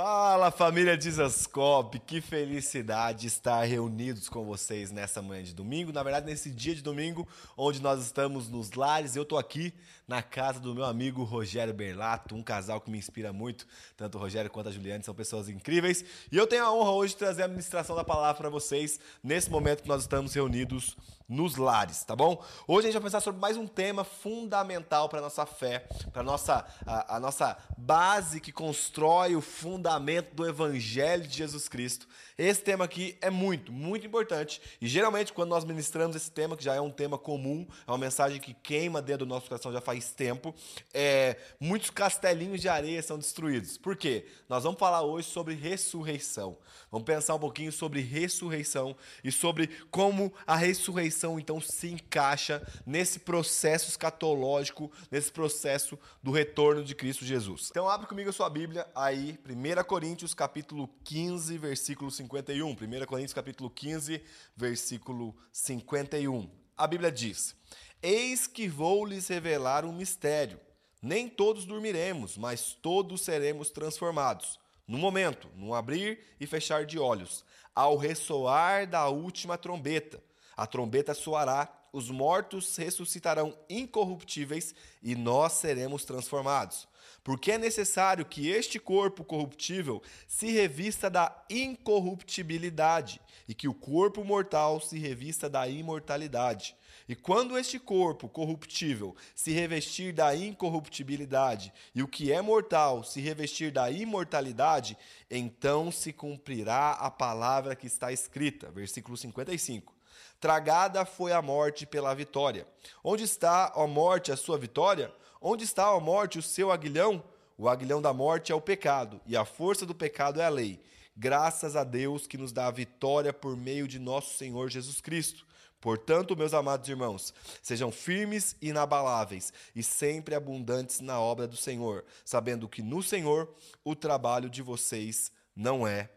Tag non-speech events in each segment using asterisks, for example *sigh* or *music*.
Fala família Dizascope, que felicidade estar reunidos com vocês nessa manhã de domingo, na verdade nesse dia de domingo, onde nós estamos nos lares. Eu estou aqui na casa do meu amigo Rogério Berlato, um casal que me inspira muito, tanto o Rogério quanto a Juliane são pessoas incríveis. E eu tenho a honra hoje de trazer a ministração da palavra para vocês nesse momento que nós estamos reunidos nos lares, tá bom? Hoje a gente vai pensar sobre mais um tema fundamental para nossa fé, para nossa a, a nossa base que constrói o fundamento do evangelho de Jesus Cristo. Esse tema aqui é muito, muito importante e geralmente quando nós ministramos esse tema, que já é um tema comum, é uma mensagem que queima dentro do nosso coração já faz tempo, é, muitos castelinhos de areia são destruídos. Por quê? Nós vamos falar hoje sobre ressurreição. Vamos pensar um pouquinho sobre ressurreição e sobre como a ressurreição então se encaixa nesse processo escatológico, nesse processo do retorno de Cristo Jesus. Então abre comigo a sua Bíblia aí, 1 Coríntios capítulo 15, versículo 51. 1 Coríntios capítulo 15, versículo 51. A Bíblia diz: Eis que vou lhes revelar um mistério. Nem todos dormiremos, mas todos seremos transformados no momento, no abrir e fechar de olhos, ao ressoar da última trombeta. A trombeta soará, os mortos ressuscitarão incorruptíveis e nós seremos transformados. Porque é necessário que este corpo corruptível se revista da incorruptibilidade e que o corpo mortal se revista da imortalidade. E quando este corpo corruptível se revestir da incorruptibilidade e o que é mortal se revestir da imortalidade, então se cumprirá a palavra que está escrita. Versículo 55. Tragada foi a morte pela vitória. Onde está, a morte, a sua vitória? Onde está, a morte, o seu aguilhão? O aguilhão da morte é o pecado, e a força do pecado é a lei. Graças a Deus que nos dá a vitória por meio de nosso Senhor Jesus Cristo. Portanto, meus amados irmãos, sejam firmes e inabaláveis e sempre abundantes na obra do Senhor, sabendo que no Senhor o trabalho de vocês não é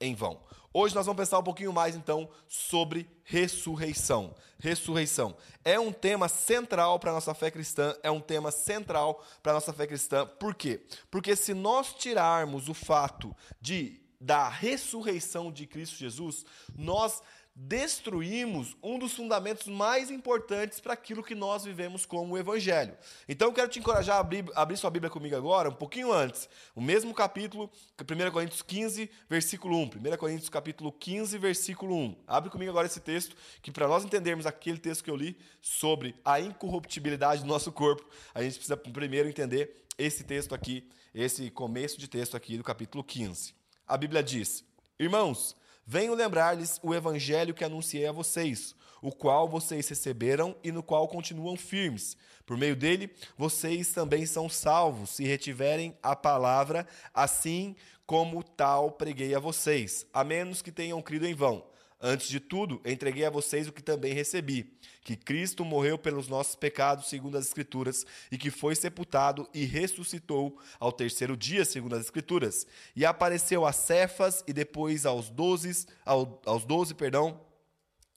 em vão. Hoje nós vamos pensar um pouquinho mais então sobre ressurreição. Ressurreição é um tema central para a nossa fé cristã, é um tema central para a nossa fé cristã. Por quê? Porque se nós tirarmos o fato de da ressurreição de Cristo Jesus, nós destruímos um dos fundamentos mais importantes para aquilo que nós vivemos como o Evangelho. Então eu quero te encorajar a abrir, abrir sua Bíblia comigo agora, um pouquinho antes, o mesmo capítulo, 1 Coríntios 15, versículo 1. 1 Coríntios capítulo 15, versículo 1. Abre comigo agora esse texto, que para nós entendermos aquele texto que eu li sobre a incorruptibilidade do nosso corpo, a gente precisa primeiro entender esse texto aqui, esse começo de texto aqui do capítulo 15. A Bíblia diz: Irmãos, Venho lembrar-lhes o evangelho que anunciei a vocês, o qual vocês receberam e no qual continuam firmes. Por meio dele, vocês também são salvos, se retiverem a palavra, assim como tal preguei a vocês, a menos que tenham crido em vão. Antes de tudo, entreguei a vocês o que também recebi: que Cristo morreu pelos nossos pecados, segundo as Escrituras, e que foi sepultado e ressuscitou ao terceiro dia, segundo as Escrituras. E apareceu a Cefas e depois aos doze, aos doze, perdão.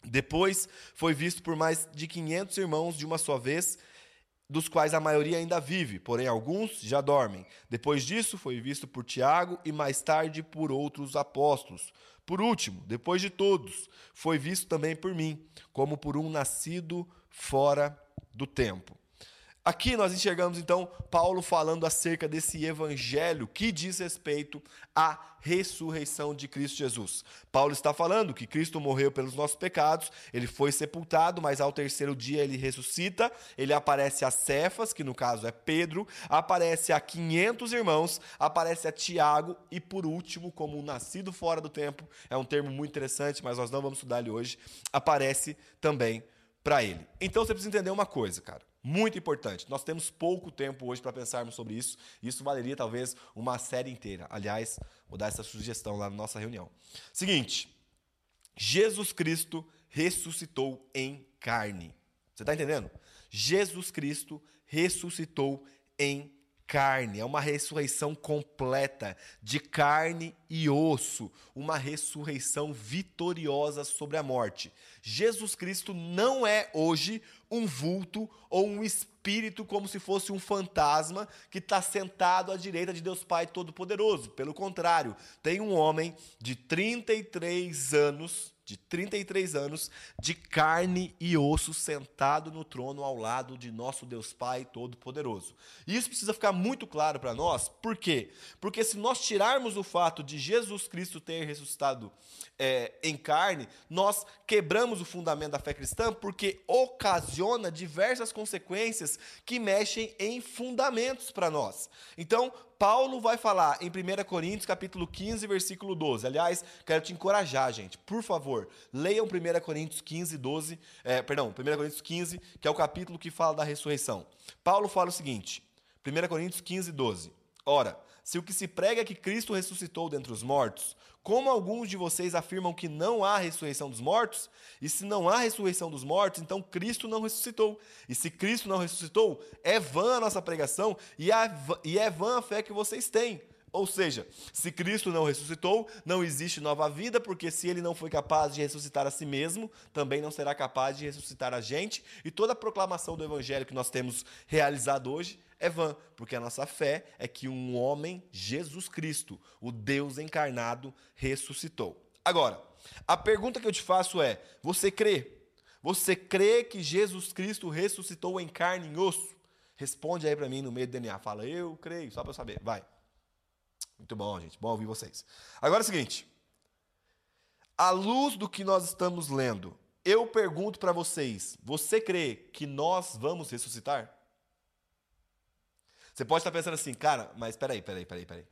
Depois foi visto por mais de quinhentos irmãos de uma só vez dos quais a maioria ainda vive, porém alguns já dormem. Depois disso, foi visto por Tiago e mais tarde por outros apóstolos. Por último, depois de todos, foi visto também por mim, como por um nascido fora do tempo. Aqui nós enxergamos então Paulo falando acerca desse evangelho que diz respeito à ressurreição de Cristo Jesus. Paulo está falando que Cristo morreu pelos nossos pecados, ele foi sepultado, mas ao terceiro dia ele ressuscita, ele aparece a Cefas, que no caso é Pedro, aparece a 500 irmãos, aparece a Tiago e por último, como um nascido fora do tempo, é um termo muito interessante, mas nós não vamos estudar ele hoje, aparece também para ele. Então você precisa entender uma coisa, cara. Muito importante. Nós temos pouco tempo hoje para pensarmos sobre isso. Isso valeria talvez uma série inteira. Aliás, vou dar essa sugestão lá na nossa reunião. Seguinte, Jesus Cristo ressuscitou em carne. Você está entendendo? Jesus Cristo ressuscitou em carne, é uma ressurreição completa, de carne e osso, uma ressurreição vitoriosa sobre a morte. Jesus Cristo não é hoje um vulto ou um espírito como se fosse um fantasma que está sentado à direita de Deus Pai Todo-Poderoso. Pelo contrário, tem um homem de 33 anos de 33 anos, de carne e osso, sentado no trono ao lado de nosso Deus Pai Todo-Poderoso. Isso precisa ficar muito claro para nós, por quê? Porque se nós tirarmos o fato de Jesus Cristo ter ressuscitado é, em carne, nós quebramos o fundamento da fé cristã, porque ocasiona diversas consequências que mexem em fundamentos para nós. Então, Paulo vai falar em 1 Coríntios, capítulo 15, versículo 12. Aliás, quero te encorajar, gente. Por favor, leiam 1 Coríntios 15, 12. É, perdão, 1 Coríntios 15, que é o capítulo que fala da ressurreição. Paulo fala o seguinte: 1 Coríntios 15, 12. Ora, se o que se prega é que Cristo ressuscitou dentre os mortos, como alguns de vocês afirmam que não há ressurreição dos mortos? E se não há ressurreição dos mortos, então Cristo não ressuscitou. E se Cristo não ressuscitou, é vã a nossa pregação e é vã a fé que vocês têm. Ou seja, se Cristo não ressuscitou, não existe nova vida, porque se ele não foi capaz de ressuscitar a si mesmo, também não será capaz de ressuscitar a gente. E toda a proclamação do evangelho que nós temos realizado hoje é vã, porque a nossa fé é que um homem, Jesus Cristo, o Deus encarnado, ressuscitou. Agora, a pergunta que eu te faço é: você crê? Você crê que Jesus Cristo ressuscitou em carne e osso? Responde aí para mim no meio do DNA. Fala, eu creio, só para eu saber. Vai. Muito bom, gente. Bom ouvir vocês. Agora é o seguinte. À luz do que nós estamos lendo, eu pergunto para vocês: você crê que nós vamos ressuscitar? Você pode estar pensando assim, cara, mas peraí, peraí, peraí, peraí.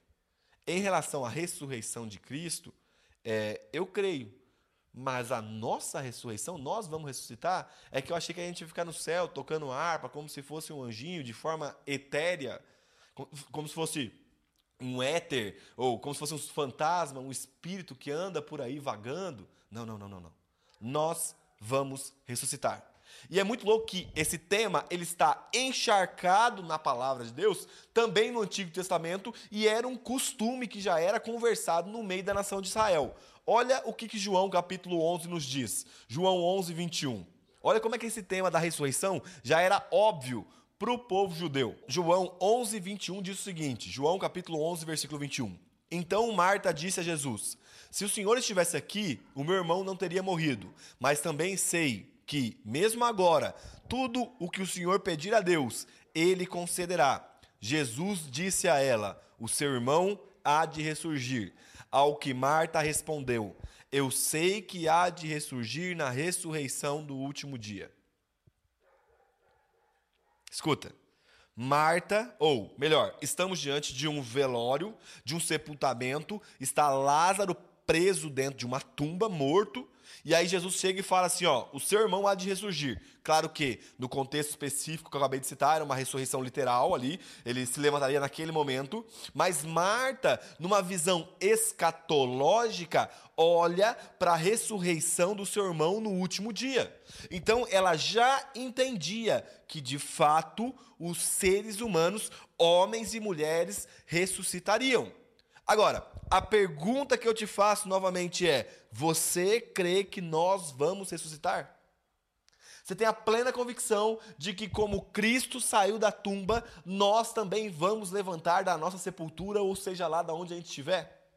Em relação à ressurreição de Cristo, é, eu creio. Mas a nossa ressurreição, nós vamos ressuscitar, é que eu achei que a gente ia ficar no céu tocando harpa, como se fosse um anjinho, de forma etérea, como se fosse um éter, ou como se fosse um fantasma, um espírito que anda por aí vagando. Não, não, não, não, não. Nós vamos ressuscitar. E é muito louco que esse tema ele está encharcado na palavra de Deus, também no Antigo Testamento, e era um costume que já era conversado no meio da nação de Israel. Olha o que, que João capítulo 11 nos diz. João 11, 21. Olha como é que esse tema da ressurreição já era óbvio para o povo judeu. João 11, 21 diz o seguinte, João capítulo 11, versículo 21. Então Marta disse a Jesus, se o Senhor estivesse aqui, o meu irmão não teria morrido, mas também sei que, mesmo agora, tudo o que o Senhor pedir a Deus, ele concederá. Jesus disse a ela: O seu irmão há de ressurgir. Ao que Marta respondeu: Eu sei que há de ressurgir na ressurreição do último dia. Escuta. Marta, ou melhor, estamos diante de um velório, de um sepultamento, está Lázaro preso dentro de uma tumba, morto, e aí Jesus chega e fala assim: ó, o seu irmão há de ressurgir. Claro que, no contexto específico que eu acabei de citar, era uma ressurreição literal ali, ele se levantaria naquele momento. Mas Marta, numa visão escatológica, olha para a ressurreição do seu irmão no último dia. Então ela já entendia que, de fato, os seres humanos, homens e mulheres, ressuscitariam. Agora, a pergunta que eu te faço novamente é: você crê que nós vamos ressuscitar? Você tem a plena convicção de que, como Cristo saiu da tumba, nós também vamos levantar da nossa sepultura, ou seja lá de onde a gente estiver?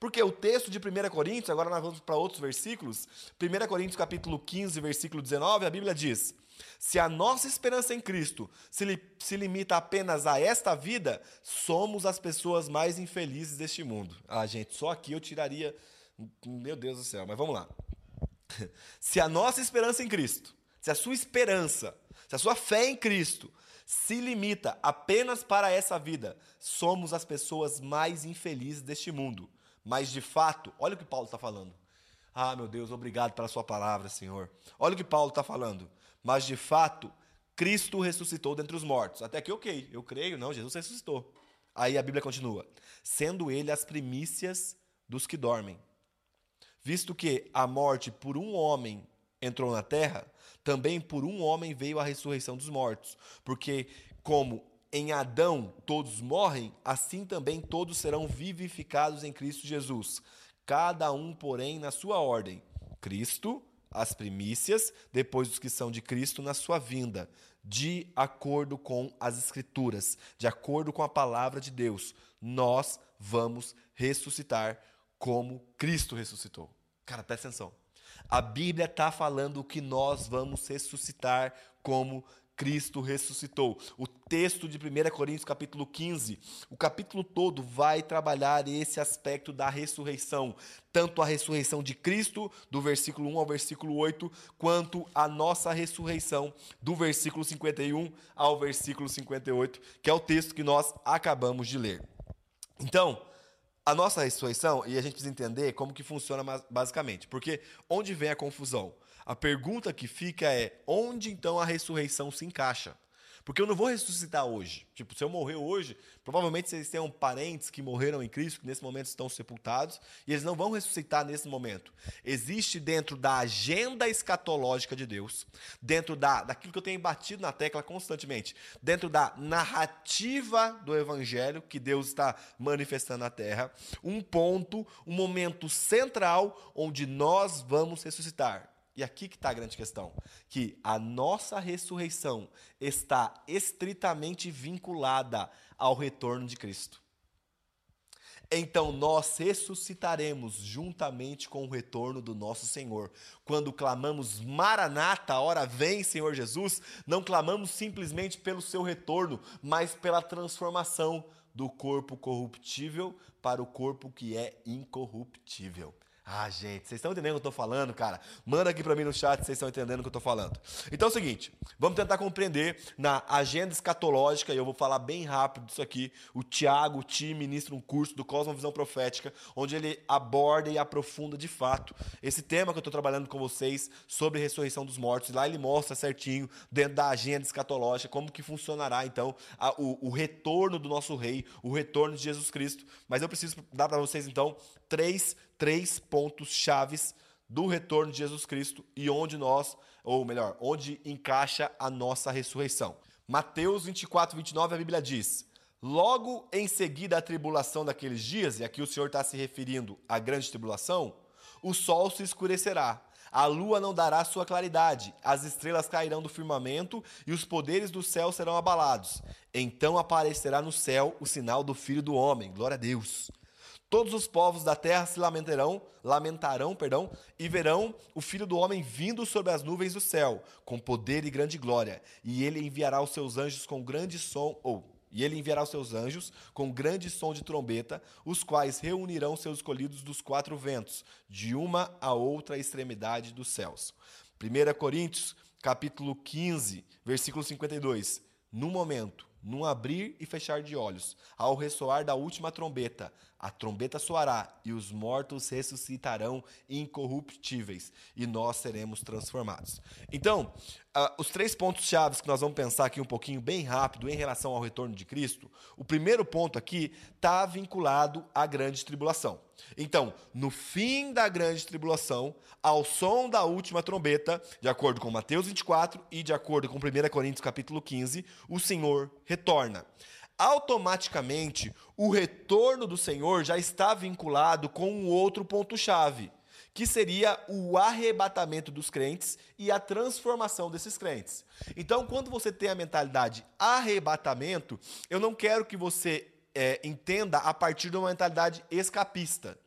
Porque o texto de 1 Coríntios, agora nós vamos para outros versículos, 1 Coríntios capítulo 15, versículo 19, a Bíblia diz: se a nossa esperança em Cristo se, li, se limita apenas a esta vida, somos as pessoas mais infelizes deste mundo. Ah, gente, só aqui eu tiraria. Meu Deus do céu, mas vamos lá. Se a nossa esperança em Cristo, se a sua esperança, se a sua fé em Cristo se limita apenas para essa vida, somos as pessoas mais infelizes deste mundo. Mas de fato, olha o que Paulo está falando. Ah, meu Deus, obrigado pela sua palavra, Senhor. Olha o que Paulo está falando mas de fato, Cristo ressuscitou dentre os mortos. Até aqui, ok, eu creio, não, Jesus ressuscitou. Aí a Bíblia continua: sendo ele as primícias dos que dormem. Visto que a morte por um homem entrou na terra, também por um homem veio a ressurreição dos mortos. Porque, como em Adão todos morrem, assim também todos serão vivificados em Cristo Jesus. Cada um, porém, na sua ordem. Cristo, as primícias, depois os que são de Cristo na sua vinda, de acordo com as Escrituras, de acordo com a palavra de Deus. Nós vamos ressuscitar como Cristo ressuscitou. Cara, presta atenção. A Bíblia está falando que nós vamos ressuscitar como Cristo ressuscitou. O texto de 1 Coríntios, capítulo 15, o capítulo todo vai trabalhar esse aspecto da ressurreição. Tanto a ressurreição de Cristo, do versículo 1 ao versículo 8, quanto a nossa ressurreição, do versículo 51 ao versículo 58, que é o texto que nós acabamos de ler. Então, a nossa ressurreição, e a gente precisa entender como que funciona basicamente, porque onde vem a confusão? A pergunta que fica é: onde então a ressurreição se encaixa? Porque eu não vou ressuscitar hoje. Tipo, se eu morrer hoje, provavelmente vocês tenham parentes que morreram em Cristo, que nesse momento estão sepultados, e eles não vão ressuscitar nesse momento. Existe dentro da agenda escatológica de Deus, dentro da, daquilo que eu tenho batido na tecla constantemente, dentro da narrativa do Evangelho que Deus está manifestando na terra, um ponto, um momento central onde nós vamos ressuscitar. E aqui que está a grande questão, que a nossa ressurreição está estritamente vinculada ao retorno de Cristo. Então nós ressuscitaremos juntamente com o retorno do nosso Senhor. Quando clamamos Maranata, hora vem, Senhor Jesus, não clamamos simplesmente pelo seu retorno, mas pela transformação do corpo corruptível para o corpo que é incorruptível. Ah, gente, vocês estão entendendo o que eu estou falando, cara? Manda aqui para mim no chat se vocês estão entendendo o que eu estou falando. Então é o seguinte, vamos tentar compreender na agenda escatológica, e eu vou falar bem rápido disso aqui. O Tiago, o Ti, ministra um curso do Cosmovisão Profética, onde ele aborda e aprofunda de fato esse tema que eu estou trabalhando com vocês sobre ressurreição dos mortos. Lá ele mostra certinho, dentro da agenda escatológica, como que funcionará então a, o, o retorno do nosso rei, o retorno de Jesus Cristo. Mas eu preciso dar para vocês então três três pontos chaves do retorno de Jesus Cristo e onde nós, ou melhor, onde encaixa a nossa ressurreição. Mateus 24, 29, a Bíblia diz: Logo em seguida à tribulação daqueles dias, e aqui o Senhor está se referindo à grande tribulação, o sol se escurecerá, a lua não dará sua claridade, as estrelas cairão do firmamento e os poderes do céu serão abalados. Então aparecerá no céu o sinal do Filho do Homem. Glória a Deus. Todos os povos da terra se lamentarão, lamentarão, perdão, e verão o Filho do homem vindo sobre as nuvens do céu, com poder e grande glória, e ele enviará os seus anjos com grande som ou e ele enviará os seus anjos com grande som de trombeta, os quais reunirão seus escolhidos dos quatro ventos, de uma a outra extremidade dos céus. 1 Coríntios, capítulo 15, versículo 52. No momento, num abrir e fechar de olhos, ao ressoar da última trombeta, a trombeta soará e os mortos ressuscitarão incorruptíveis e nós seremos transformados. Então, uh, os três pontos chaves que nós vamos pensar aqui um pouquinho bem rápido em relação ao retorno de Cristo. O primeiro ponto aqui está vinculado à grande tribulação. Então, no fim da grande tribulação, ao som da última trombeta, de acordo com Mateus 24 e de acordo com 1 Coríntios capítulo 15, o Senhor retorna automaticamente o retorno do Senhor já está vinculado com um outro ponto-chave, que seria o arrebatamento dos crentes e a transformação desses crentes. Então, quando você tem a mentalidade arrebatamento, eu não quero que você é, entenda a partir de uma mentalidade escapista,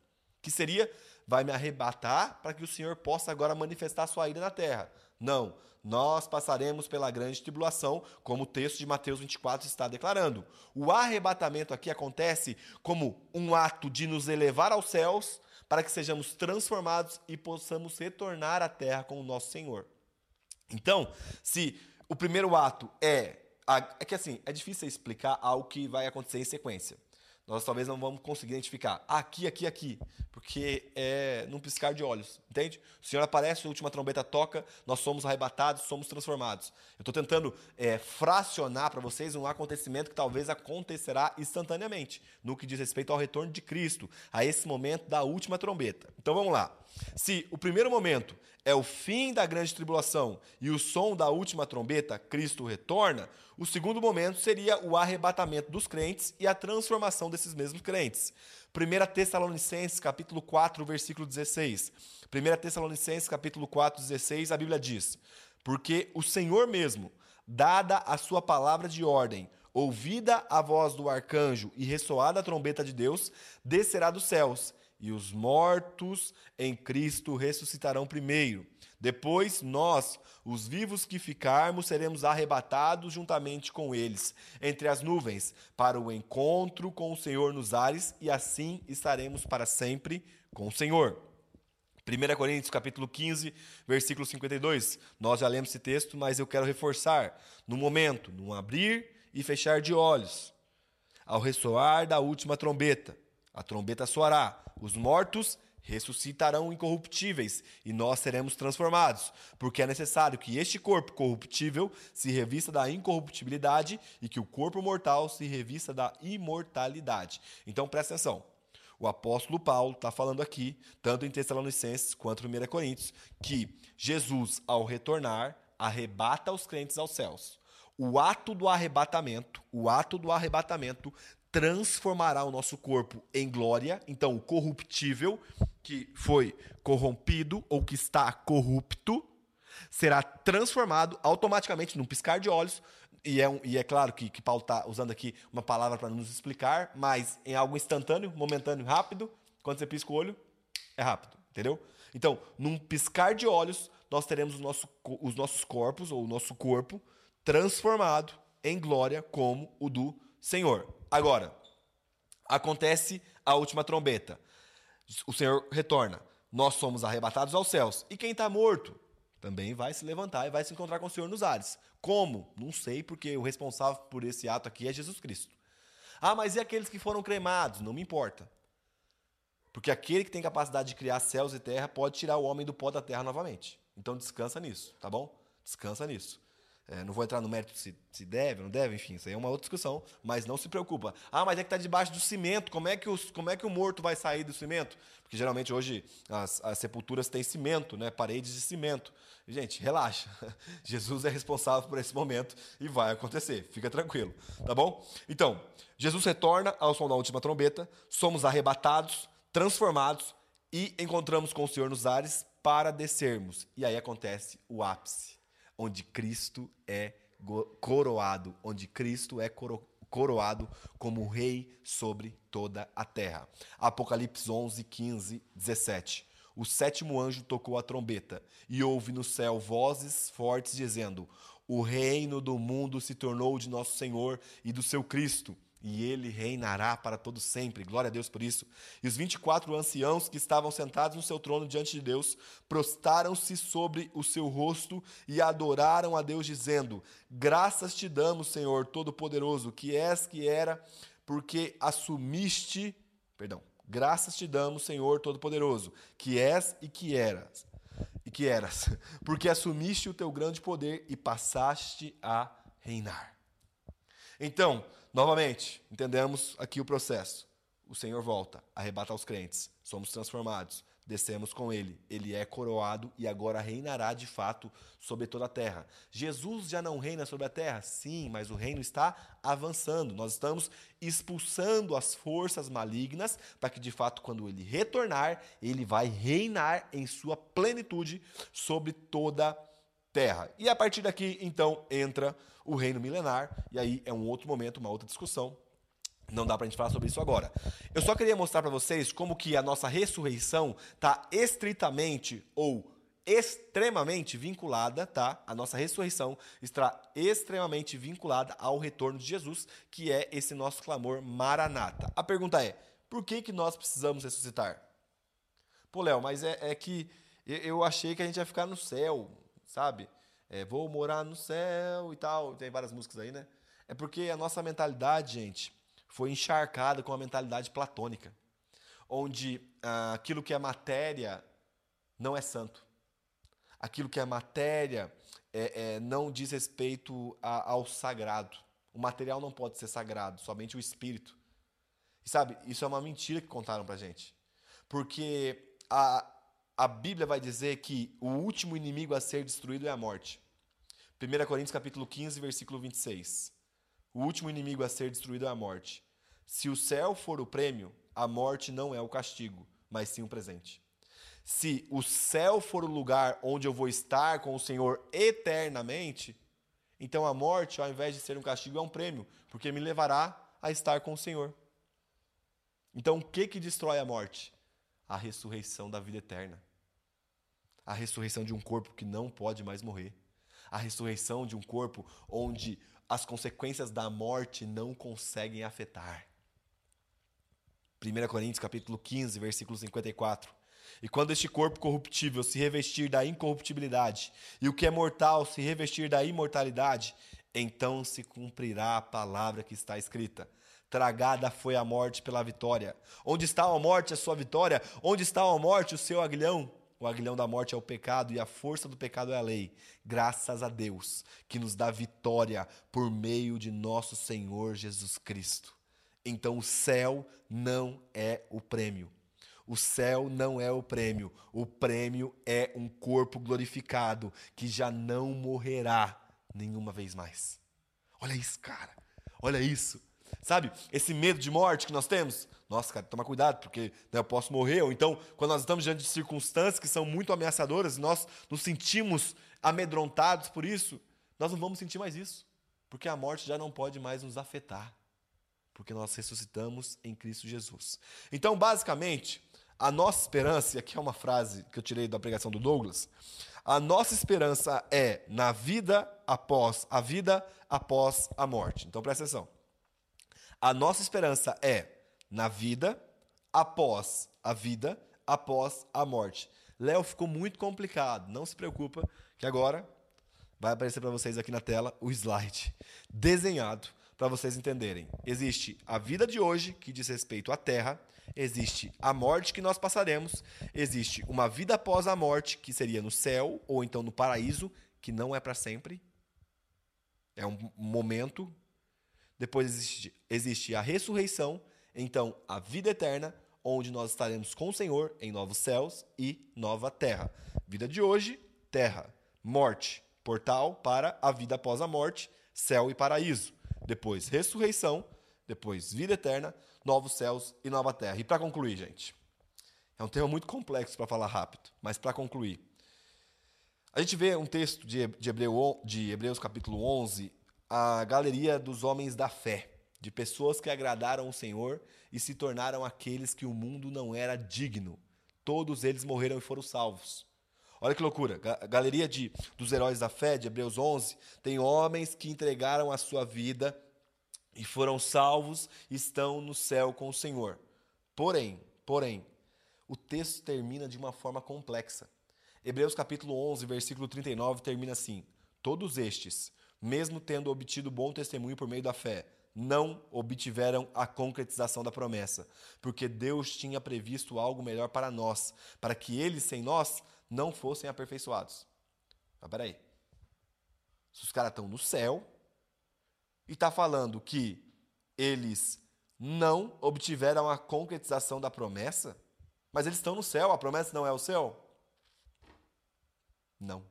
que seria vai me arrebatar para que o Senhor possa agora manifestar sua ira na terra. Não nós passaremos pela grande tribulação, como o texto de Mateus 24 está declarando. O arrebatamento aqui acontece como um ato de nos elevar aos céus para que sejamos transformados e possamos retornar à terra com o nosso Senhor. Então, se o primeiro ato é. É que assim, é difícil explicar algo que vai acontecer em sequência nós talvez não vamos conseguir identificar aqui, aqui, aqui, porque é num piscar de olhos, entende? O Senhor aparece, a última trombeta toca, nós somos arrebatados, somos transformados. Eu estou tentando é, fracionar para vocês um acontecimento que talvez acontecerá instantaneamente, no que diz respeito ao retorno de Cristo, a esse momento da última trombeta. Então vamos lá. Se o primeiro momento é o fim da grande tribulação e o som da última trombeta, Cristo retorna, o segundo momento seria o arrebatamento dos crentes e a transformação desses mesmos crentes. 1 Tessalonicenses, capítulo 4, versículo 16. 1 Tessalonicenses, capítulo 4, 16, a Bíblia diz: Porque o Senhor mesmo, dada a sua palavra de ordem, ouvida a voz do arcanjo e ressoada a trombeta de Deus, descerá dos céus, e os mortos em Cristo ressuscitarão primeiro. Depois, nós, os vivos que ficarmos, seremos arrebatados juntamente com eles, entre as nuvens, para o encontro com o Senhor nos ares, e assim estaremos para sempre com o Senhor. 1 Coríntios capítulo 15, versículo 52. Nós já lemos esse texto, mas eu quero reforçar. No momento, no abrir e fechar de olhos, ao ressoar da última trombeta, a trombeta soará, os mortos ressuscitarão incorruptíveis e nós seremos transformados, porque é necessário que este corpo corruptível se revista da incorruptibilidade e que o corpo mortal se revista da imortalidade. Então presta atenção. O apóstolo Paulo está falando aqui, tanto em Tessalonicenses quanto em 1 Coríntios, que Jesus, ao retornar, arrebata os crentes aos céus. O ato do arrebatamento, o ato do arrebatamento transformará o nosso corpo em glória. Então, o corruptível, que foi corrompido ou que está corrupto, será transformado automaticamente num piscar de olhos. E é, um, e é claro que, que Paulo está usando aqui uma palavra para nos explicar, mas em algo instantâneo, momentâneo, rápido. Quando você pisca o olho, é rápido, entendeu? Então, num piscar de olhos, nós teremos nosso, os nossos corpos, ou o nosso corpo, transformado em glória como o do Senhor. Agora, acontece a última trombeta. O Senhor retorna. Nós somos arrebatados aos céus. E quem está morto também vai se levantar e vai se encontrar com o Senhor nos ares. Como? Não sei, porque o responsável por esse ato aqui é Jesus Cristo. Ah, mas e aqueles que foram cremados? Não me importa. Porque aquele que tem capacidade de criar céus e terra pode tirar o homem do pó da terra novamente. Então descansa nisso, tá bom? Descansa nisso. É, não vou entrar no mérito se, se deve, não deve, enfim, isso aí é uma outra discussão, mas não se preocupa. Ah, mas é que está debaixo do cimento, como é, que os, como é que o morto vai sair do cimento? Porque geralmente hoje as, as sepulturas têm cimento, né, paredes de cimento. Gente, relaxa. *laughs* Jesus é responsável por esse momento e vai acontecer, fica tranquilo, tá bom? Então, Jesus retorna ao som da última trombeta, somos arrebatados, transformados e encontramos com o Senhor nos ares para descermos. E aí acontece o ápice onde Cristo é coroado, onde Cristo é coroado como rei sobre toda a terra. Apocalipse 11, 15, 17. O sétimo anjo tocou a trombeta e houve no céu vozes fortes dizendo: O reino do mundo se tornou de nosso Senhor e do seu Cristo e ele reinará para todo sempre. Glória a Deus por isso. E os 24 anciãos que estavam sentados no seu trono diante de Deus prostaram-se sobre o seu rosto e adoraram a Deus dizendo: Graças te damos, Senhor todo-poderoso, que és que era, porque assumiste, perdão. Graças te damos, Senhor todo-poderoso, que és e que eras. E que eras, *laughs* porque assumiste o teu grande poder e passaste a reinar. Então, Novamente, entendemos aqui o processo. O Senhor volta, arrebata os crentes, somos transformados, descemos com ele. Ele é coroado e agora reinará de fato sobre toda a terra. Jesus já não reina sobre a terra? Sim, mas o reino está avançando. Nós estamos expulsando as forças malignas para que de fato, quando ele retornar, ele vai reinar em sua plenitude sobre toda a terra. E a partir daqui, então, entra o reino milenar, e aí é um outro momento, uma outra discussão. Não dá para a gente falar sobre isso agora. Eu só queria mostrar para vocês como que a nossa ressurreição está estritamente ou extremamente vinculada, tá? A nossa ressurreição está extremamente vinculada ao retorno de Jesus, que é esse nosso clamor maranata. A pergunta é: por que, que nós precisamos ressuscitar? Pô, Léo, mas é, é que eu achei que a gente ia ficar no céu, sabe? é, vou morar no céu e tal. Tem várias músicas aí, né? É porque a nossa mentalidade, gente, foi encharcada com a mentalidade platônica, onde ah, aquilo que é matéria não é santo. Aquilo que é matéria é, é, não diz respeito a, ao sagrado. O material não pode ser sagrado, somente o espírito. E sabe, isso é uma mentira que contaram pra gente. Porque a, a Bíblia vai dizer que o último inimigo a ser destruído é a morte. 1 Coríntios capítulo 15, versículo 26. O último inimigo a ser destruído é a morte. Se o céu for o prêmio, a morte não é o castigo, mas sim o presente. Se o céu for o lugar onde eu vou estar com o Senhor eternamente, então a morte, ao invés de ser um castigo, é um prêmio, porque me levará a estar com o Senhor. Então o que que destrói a morte? A ressurreição da vida eterna. A ressurreição de um corpo que não pode mais morrer. A ressurreição de um corpo onde as consequências da morte não conseguem afetar. 1 Coríntios capítulo 15, versículo 54. E quando este corpo corruptível se revestir da incorruptibilidade, e o que é mortal se revestir da imortalidade, então se cumprirá a palavra que está escrita. Tragada foi a morte pela vitória. Onde está a morte, a sua vitória? Onde está a morte, o seu aguilhão? O aguilhão da morte é o pecado e a força do pecado é a lei. Graças a Deus, que nos dá vitória por meio de nosso Senhor Jesus Cristo. Então o céu não é o prêmio. O céu não é o prêmio. O prêmio é um corpo glorificado que já não morrerá nenhuma vez mais. Olha isso, cara. Olha isso. Sabe, esse medo de morte que nós temos? Nossa, cara, toma cuidado, porque né, eu posso morrer. Ou então, quando nós estamos diante de circunstâncias que são muito ameaçadoras e nós nos sentimos amedrontados por isso, nós não vamos sentir mais isso. Porque a morte já não pode mais nos afetar. Porque nós ressuscitamos em Cristo Jesus. Então, basicamente, a nossa esperança, e aqui é uma frase que eu tirei da pregação do Douglas, a nossa esperança é na vida após a vida após a morte. Então presta atenção. A nossa esperança é na vida após a vida após a morte. Léo ficou muito complicado, não se preocupa que agora vai aparecer para vocês aqui na tela o slide desenhado para vocês entenderem. Existe a vida de hoje que diz respeito à terra, existe a morte que nós passaremos, existe uma vida após a morte, que seria no céu ou então no paraíso, que não é para sempre. É um momento. Depois existe, existe a ressurreição, então a vida eterna, onde nós estaremos com o Senhor em novos céus e nova terra. Vida de hoje, terra, morte, portal para a vida após a morte, céu e paraíso. Depois ressurreição, depois vida eterna, novos céus e nova terra. E para concluir, gente, é um tema muito complexo para falar rápido, mas para concluir. A gente vê um texto de, Hebreu, de Hebreus capítulo 11, a galeria dos homens da fé, de pessoas que agradaram o Senhor e se tornaram aqueles que o mundo não era digno. Todos eles morreram e foram salvos. Olha que loucura. A galeria de, dos heróis da fé, de Hebreus 11, tem homens que entregaram a sua vida e foram salvos, estão no céu com o Senhor. Porém, porém, o texto termina de uma forma complexa. Hebreus capítulo 11, versículo 39 termina assim: Todos estes, mesmo tendo obtido bom testemunho por meio da fé, não obtiveram a concretização da promessa, porque Deus tinha previsto algo melhor para nós, para que eles sem nós não fossem aperfeiçoados. Mas peraí. Se os caras estão no céu, e está falando que eles não obtiveram a concretização da promessa, mas eles estão no céu, a promessa não é o céu? Não.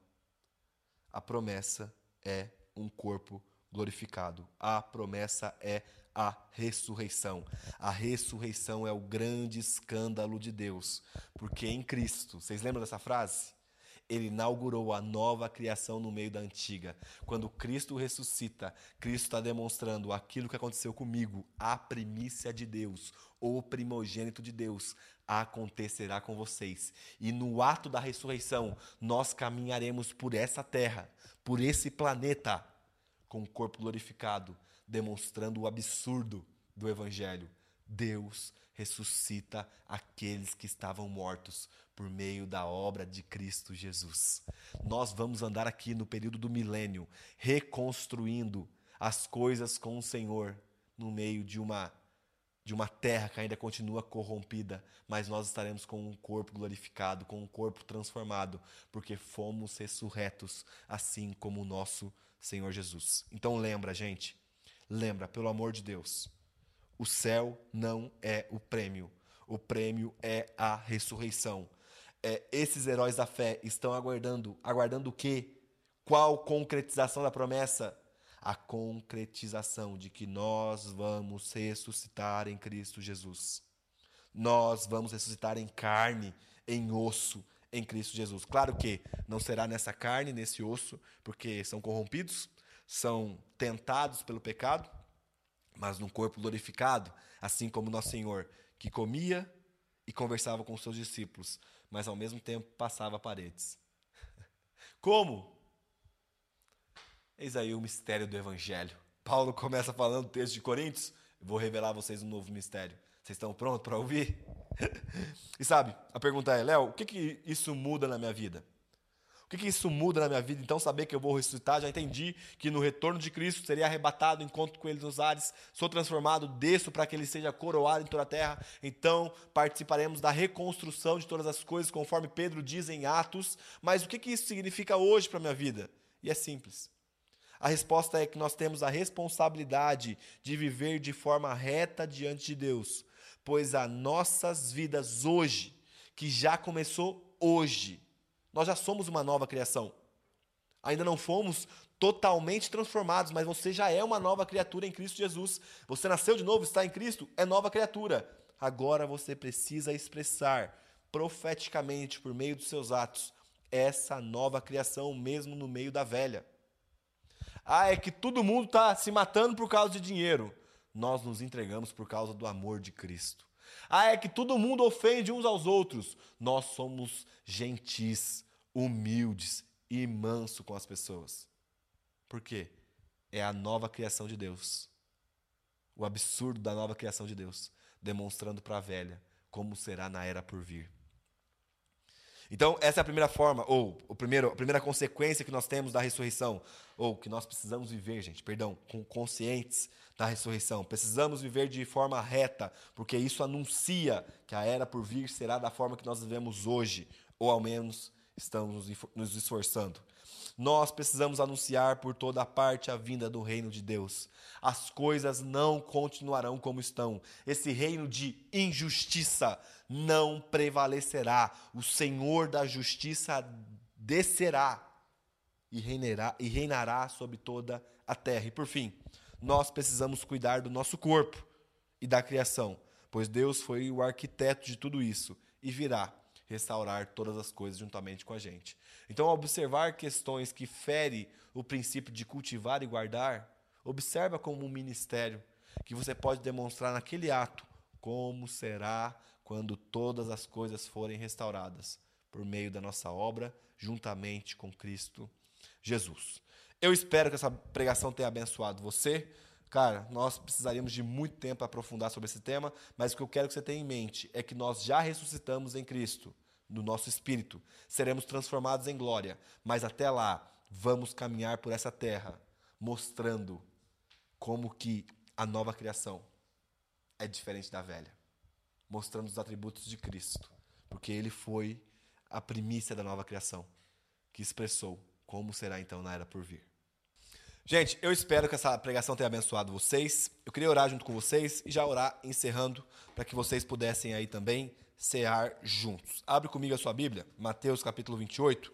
A promessa é um corpo glorificado. A promessa é a ressurreição. A ressurreição é o grande escândalo de Deus, porque em Cristo, vocês lembram dessa frase? Ele inaugurou a nova criação no meio da antiga. Quando Cristo ressuscita, Cristo está demonstrando aquilo que aconteceu comigo, a primícia de Deus, o primogênito de Deus, acontecerá com vocês. E no ato da ressurreição, nós caminharemos por essa terra, por esse planeta, com o corpo glorificado, demonstrando o absurdo do Evangelho. Deus ressuscita aqueles que estavam mortos por meio da obra de Cristo Jesus. Nós vamos andar aqui no período do milênio, reconstruindo as coisas com o Senhor no meio de uma de uma terra que ainda continua corrompida, mas nós estaremos com um corpo glorificado, com um corpo transformado, porque fomos ressurretos, assim como o nosso Senhor Jesus. Então lembra, gente, lembra, pelo amor de Deus, o céu não é o prêmio. O prêmio é a ressurreição. É, esses heróis da fé estão aguardando, aguardando o quê? Qual concretização da promessa? A concretização de que nós vamos ressuscitar em Cristo Jesus. Nós vamos ressuscitar em carne, em osso, em Cristo Jesus. Claro que não será nessa carne, nesse osso, porque são corrompidos, são tentados pelo pecado, mas num corpo glorificado, assim como nosso Senhor, que comia e conversava com seus discípulos, mas ao mesmo tempo passava paredes. *laughs* Como? Eis aí o mistério do Evangelho. Paulo começa falando o texto de Coríntios, vou revelar a vocês um novo mistério. Vocês estão prontos para ouvir? *laughs* e sabe, a pergunta é, Léo, o que, que isso muda na minha vida? O que, que isso muda na minha vida? Então, saber que eu vou ressuscitar, já entendi que no retorno de Cristo seria arrebatado, encontro com Ele nos ares, sou transformado, desço para que Ele seja coroado em toda a terra. Então, participaremos da reconstrução de todas as coisas, conforme Pedro diz em Atos. Mas o que, que isso significa hoje para a minha vida? E é simples. A resposta é que nós temos a responsabilidade de viver de forma reta diante de Deus, pois as nossas vidas hoje, que já começou hoje, nós já somos uma nova criação. Ainda não fomos totalmente transformados, mas você já é uma nova criatura em Cristo Jesus. Você nasceu de novo, está em Cristo, é nova criatura. Agora você precisa expressar profeticamente, por meio dos seus atos, essa nova criação, mesmo no meio da velha. Ah, é que todo mundo está se matando por causa de dinheiro. Nós nos entregamos por causa do amor de Cristo. Ah, é que todo mundo ofende uns aos outros. Nós somos gentis, humildes e manso com as pessoas. Por quê? É a nova criação de Deus. O absurdo da nova criação de Deus, demonstrando para a velha como será na era por vir. Então, essa é a primeira forma, ou o primeiro, a primeira consequência que nós temos da ressurreição, ou que nós precisamos viver, gente, perdão, com conscientes da ressurreição. Precisamos viver de forma reta, porque isso anuncia que a era por vir será da forma que nós vivemos hoje, ou ao menos estamos nos esforçando. Nós precisamos anunciar por toda parte a vinda do reino de Deus. As coisas não continuarão como estão. Esse reino de injustiça não prevalecerá. O Senhor da justiça descerá e reinará, e reinará sobre toda a terra. E por fim, nós precisamos cuidar do nosso corpo e da criação, pois Deus foi o arquiteto de tudo isso e virá restaurar todas as coisas juntamente com a gente. Então, observar questões que ferem o princípio de cultivar e guardar, observa como um ministério que você pode demonstrar naquele ato como será quando todas as coisas forem restauradas por meio da nossa obra juntamente com Cristo Jesus. Eu espero que essa pregação tenha abençoado você. Cara, nós precisaríamos de muito tempo para aprofundar sobre esse tema, mas o que eu quero que você tenha em mente é que nós já ressuscitamos em Cristo, no nosso espírito. Seremos transformados em glória, mas até lá vamos caminhar por essa terra, mostrando como que a nova criação é diferente da velha, mostrando os atributos de Cristo, porque ele foi a primícia da nova criação, que expressou como será então na era por vir. Gente, eu espero que essa pregação tenha abençoado vocês. Eu queria orar junto com vocês e já orar encerrando para que vocês pudessem aí também cear juntos. Abre comigo a sua Bíblia, Mateus capítulo 28,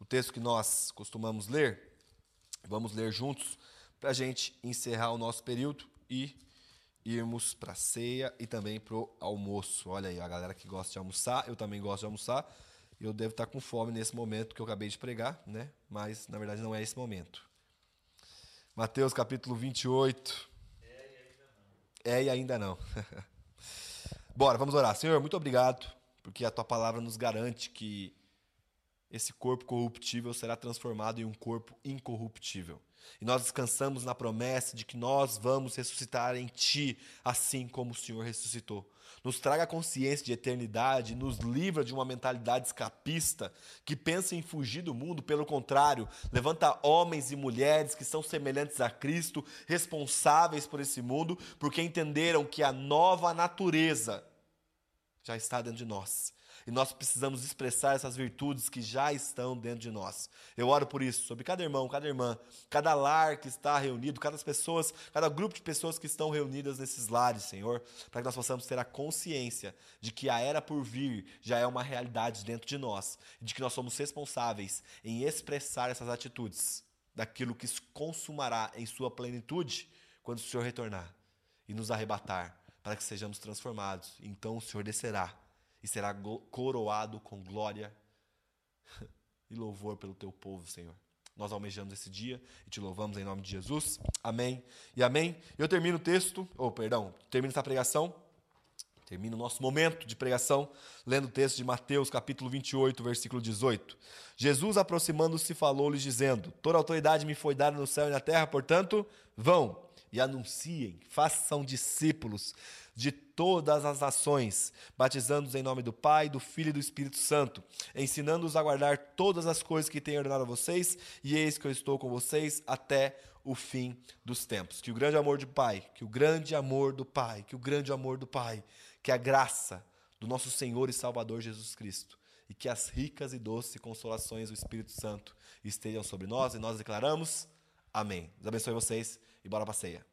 o texto que nós costumamos ler. Vamos ler juntos para a gente encerrar o nosso período e irmos para a ceia e também para o almoço. Olha aí, a galera que gosta de almoçar, eu também gosto de almoçar. Eu devo estar com fome nesse momento que eu acabei de pregar, né? Mas na verdade não é esse momento. Mateus capítulo 28. É e ainda não. É e ainda não. *laughs* Bora, vamos orar. Senhor, muito obrigado, porque a tua palavra nos garante que esse corpo corruptível será transformado em um corpo incorruptível. E nós descansamos na promessa de que nós vamos ressuscitar em Ti, assim como o Senhor ressuscitou. Nos traga consciência de eternidade, nos livra de uma mentalidade escapista que pensa em fugir do mundo. Pelo contrário, levanta homens e mulheres que são semelhantes a Cristo, responsáveis por esse mundo, porque entenderam que a nova natureza já está dentro de nós. E nós precisamos expressar essas virtudes que já estão dentro de nós. Eu oro por isso, sobre cada irmão, cada irmã, cada lar que está reunido, cada pessoas, cada grupo de pessoas que estão reunidas nesses lares, Senhor, para que nós possamos ter a consciência de que a era por vir já é uma realidade dentro de nós, de que nós somos responsáveis em expressar essas atitudes daquilo que se consumará em sua plenitude quando o Senhor retornar e nos arrebatar, para que sejamos transformados. Então o Senhor descerá e será coroado com glória *laughs* e louvor pelo teu povo, Senhor. Nós almejamos esse dia e te louvamos em nome de Jesus. Amém e amém. Eu termino o texto, ou oh, perdão, termino essa pregação, termino o nosso momento de pregação, lendo o texto de Mateus, capítulo 28, versículo 18. Jesus, aproximando-se, falou-lhes, dizendo: Toda autoridade me foi dada no céu e na terra, portanto, vão e anunciem, façam discípulos de todas as nações, batizando-os em nome do Pai, do Filho e do Espírito Santo, ensinando-os a guardar todas as coisas que tenho ordenado a vocês, e eis que eu estou com vocês até o fim dos tempos. Que o grande amor do Pai, que o grande amor do Pai, que o grande amor do Pai, que a graça do nosso Senhor e Salvador Jesus Cristo e que as ricas e doces consolações do Espírito Santo estejam sobre nós e nós declaramos amém. Deus abençoe vocês e bora pra ceia.